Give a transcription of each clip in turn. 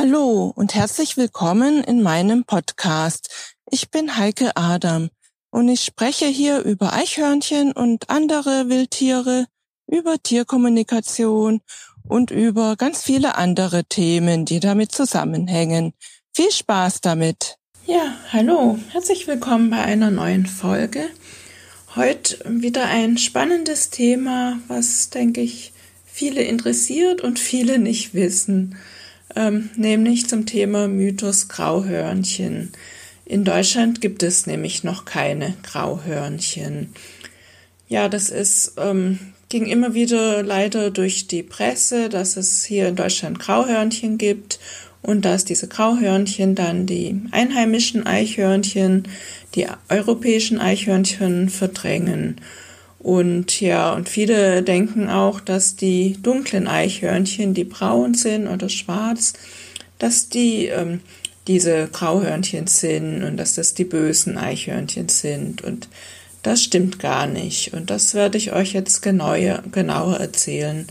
Hallo und herzlich willkommen in meinem Podcast. Ich bin Heike Adam und ich spreche hier über Eichhörnchen und andere Wildtiere, über Tierkommunikation und über ganz viele andere Themen, die damit zusammenhängen. Viel Spaß damit! Ja, hallo, herzlich willkommen bei einer neuen Folge. Heute wieder ein spannendes Thema, was, denke ich, viele interessiert und viele nicht wissen ähm, nämlich zum Thema Mythos Grauhörnchen. In Deutschland gibt es nämlich noch keine Grauhörnchen. Ja, das ist, ähm, ging immer wieder leider durch die Presse, dass es hier in Deutschland Grauhörnchen gibt und dass diese Grauhörnchen dann die einheimischen Eichhörnchen, die europäischen Eichhörnchen verdrängen. Und ja, und viele denken auch, dass die dunklen Eichhörnchen, die braun sind oder schwarz, dass die ähm, diese Grauhörnchen sind und dass das die bösen Eichhörnchen sind. Und das stimmt gar nicht. Und das werde ich euch jetzt genauer, genauer erzählen,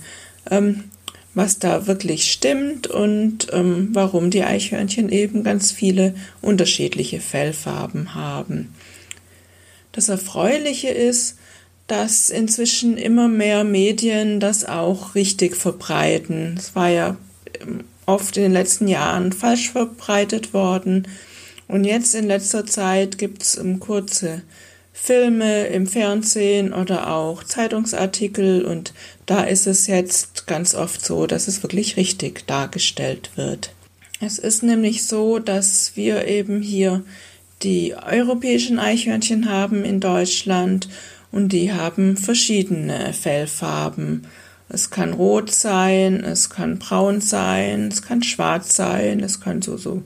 ähm, was da wirklich stimmt und ähm, warum die Eichhörnchen eben ganz viele unterschiedliche Fellfarben haben. Das Erfreuliche ist, dass inzwischen immer mehr Medien das auch richtig verbreiten. Es war ja ähm, oft in den letzten Jahren falsch verbreitet worden. Und jetzt in letzter Zeit gibt's um, ähm, kurze Filme im Fernsehen oder auch Zeitungsartikel und da ist es jetzt ganz oft so, dass es wirklich richtig dargestellt wird. Es ist nämlich so, dass wir eben hier die europäischen Eichhörnchen haben in Deutschland und die haben verschiedene Fellfarben. Es kann rot sein, es kann braun sein, es kann schwarz sein, es kann so, so,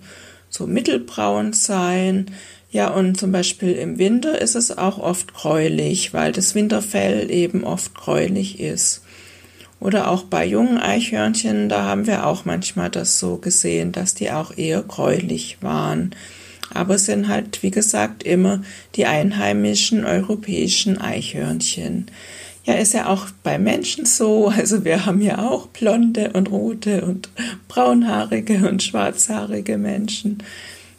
so mittelbraun sein. Ja, und zum Beispiel im Winter ist es auch oft gräulich, weil das Winterfell eben oft gräulich ist. Oder auch bei jungen Eichhörnchen, da haben wir auch manchmal das so gesehen, dass die auch eher gräulich waren aber es sind halt, wie gesagt, immer die einheimischen europäischen Eichhörnchen. Ja, ist ja auch bei Menschen so. Also wir haben ja auch blonde und rote und braunhaarige und schwarzhaarige Menschen.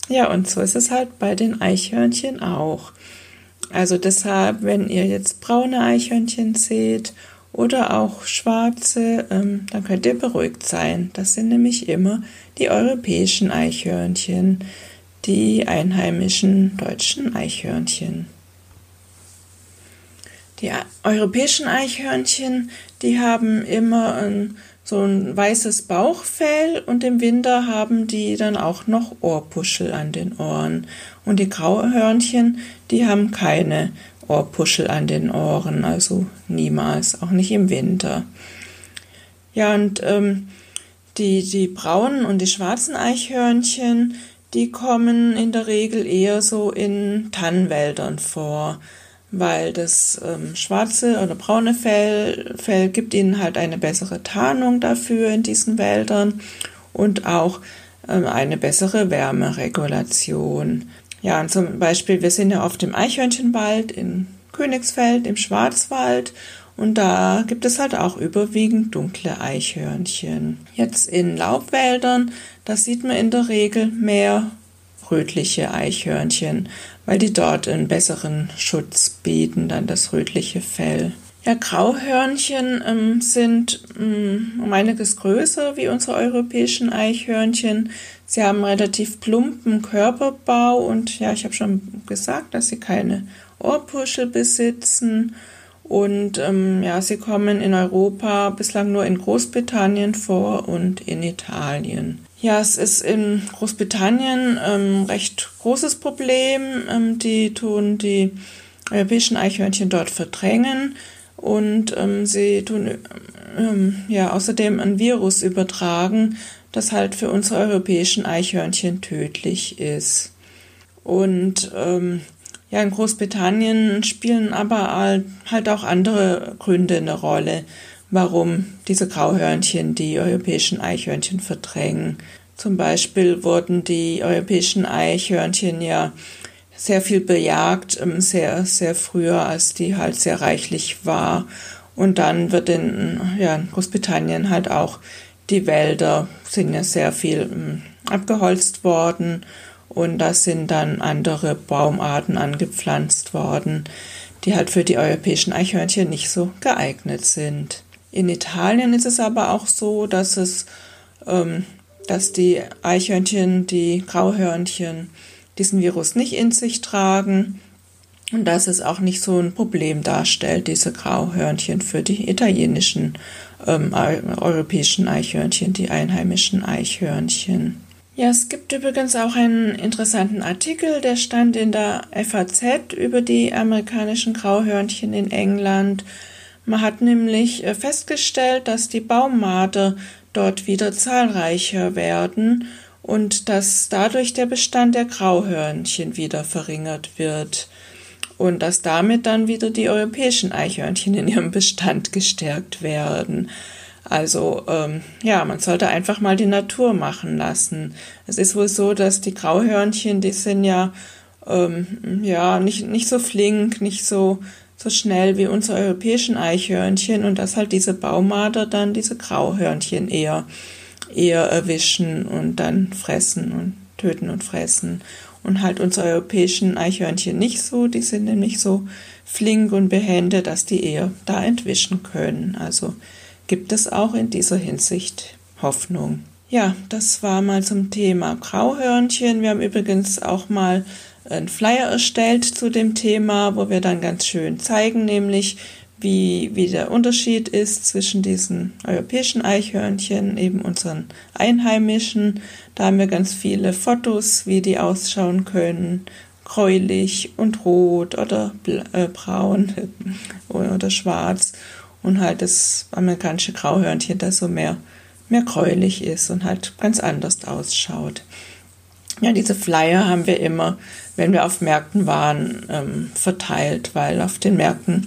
Ja, und so ist es halt bei den Eichhörnchen auch. Also deshalb, wenn ihr jetzt braune Eichhörnchen seht oder auch schwarze, ähm, dann könnt ihr beruhigt sein. Das sind nämlich immer die europäischen Eichhörnchen die einheimischen deutschen Eichhörnchen. Die europäischen Eichhörnchen, die haben immer ein, so ein weißes Bauchfell und im Winter haben die dann auch noch Ohrpuschel an den Ohren. Und die Grauhörnchen, die haben keine Ohrpuschel an den Ohren, also niemals, auch nicht im Winter. Ja, und ähm, die, die braunen und die schwarzen Eichhörnchen, die kommen in der Regel eher so in Tannenwäldern vor, weil das ähm, schwarze oder braune Fell, Fell gibt ihnen halt eine bessere Tarnung dafür in diesen Wäldern und auch ähm, eine bessere Wärmeregulation. Ja, und zum Beispiel, wir sind ja oft im Eichhörnchenwald in Königsfeld, im Schwarzwald und da gibt es halt auch überwiegend dunkle Eichhörnchen. Jetzt in Laubwäldern, da sieht man in der Regel mehr rötliche Eichhörnchen, weil die dort einen besseren Schutz bieten, dann das rötliche Fell. Ja, Grauhörnchen ähm, sind ähm, um einiges größer wie unsere europäischen Eichhörnchen. Sie haben relativ plumpen Körperbau und ja, ich habe schon gesagt, dass sie keine Ohrpuschel besitzen und ähm, ja, sie kommen in Europa bislang nur in Großbritannien vor und in Italien. Ja, es ist in Großbritannien ähm, recht großes Problem. Ähm, die tun die europäischen Eichhörnchen dort verdrängen und ähm, sie tun ähm, ja außerdem ein Virus übertragen, das halt für unsere europäischen Eichhörnchen tödlich ist. Und ähm, ja, in Großbritannien spielen aber halt auch andere Gründe eine Rolle, warum diese Grauhörnchen die europäischen Eichhörnchen verdrängen. Zum Beispiel wurden die europäischen Eichhörnchen ja sehr viel bejagt, ähm, sehr, sehr früher, als die halt sehr reichlich war. Und dann wird in, ja, Großbritannien halt auch die Wälder sind ja sehr viel ähm, abgeholzt worden und da sind dann andere Baumarten angepflanzt worden, die halt für die europäischen Eichhörnchen nicht so geeignet sind. In Italien ist es aber auch so, dass es, ähm, dass die Eichhörnchen, die Grauhörnchen, diesen Virus nicht in sich tragen und dass es auch nicht so ein Problem darstellt, diese Grauhörnchen für die italienischen ähm, europäischen Eichhörnchen, die einheimischen Eichhörnchen. Ja, es gibt übrigens auch einen interessanten Artikel, der stand in der FAZ über die amerikanischen Grauhörnchen in England. Man hat nämlich äh, festgestellt, dass die Baummarder dort wieder zahlreicher werden und dass dadurch der Bestand der Grauhörnchen wieder verringert wird und dass damit dann wieder die europäischen Eichhörnchen in ihrem Bestand gestärkt werden. Also ähm, ja, man sollte einfach mal die Natur machen lassen. Es ist wohl so, dass die Grauhörnchen, die sind ja ähm, ja nicht nicht so flink, nicht so so schnell wie unsere europäischen Eichhörnchen und dass halt diese Baumarder dann diese Grauhörnchen eher eher erwischen und dann fressen und töten und fressen und halt unsere europäischen Eichhörnchen nicht so, die sind nämlich so flink und behende, dass die eher da entwischen können. Also gibt es auch in dieser Hinsicht Hoffnung. Ja, das war mal zum Thema Grauhörnchen. Wir haben übrigens auch mal einen Flyer erstellt zu dem Thema, wo wir dann ganz schön zeigen, nämlich wie, wie der Unterschied ist zwischen diesen europäischen Eichhörnchen, eben unseren einheimischen. Da haben wir ganz viele Fotos, wie die ausschauen können, gräulich und rot oder äh, braun oder schwarz und halt das amerikanische Grauhörnchen, das so mehr, mehr gräulich ist und halt ganz anders ausschaut. Ja, diese Flyer haben wir immer, wenn wir auf Märkten waren, ähm, verteilt, weil auf den Märkten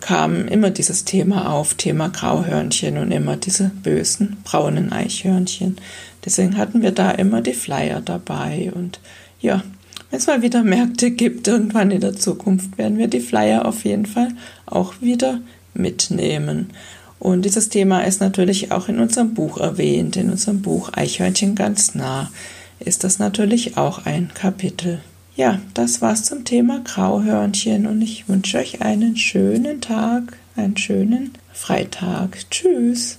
kam immer dieses Thema auf, Thema Grauhörnchen und immer diese bösen braunen Eichhörnchen. Deswegen hatten wir da immer die Flyer dabei und ja, wenn es mal wieder Märkte gibt, irgendwann in der Zukunft werden wir die Flyer auf jeden Fall auch wieder mitnehmen. Und dieses Thema ist natürlich auch in unserem Buch erwähnt, in unserem Buch Eichhörnchen ganz nah ist das natürlich auch ein Kapitel. Ja, das war's zum Thema Grauhörnchen und ich wünsche euch einen schönen Tag, einen schönen Freitag. Tschüss.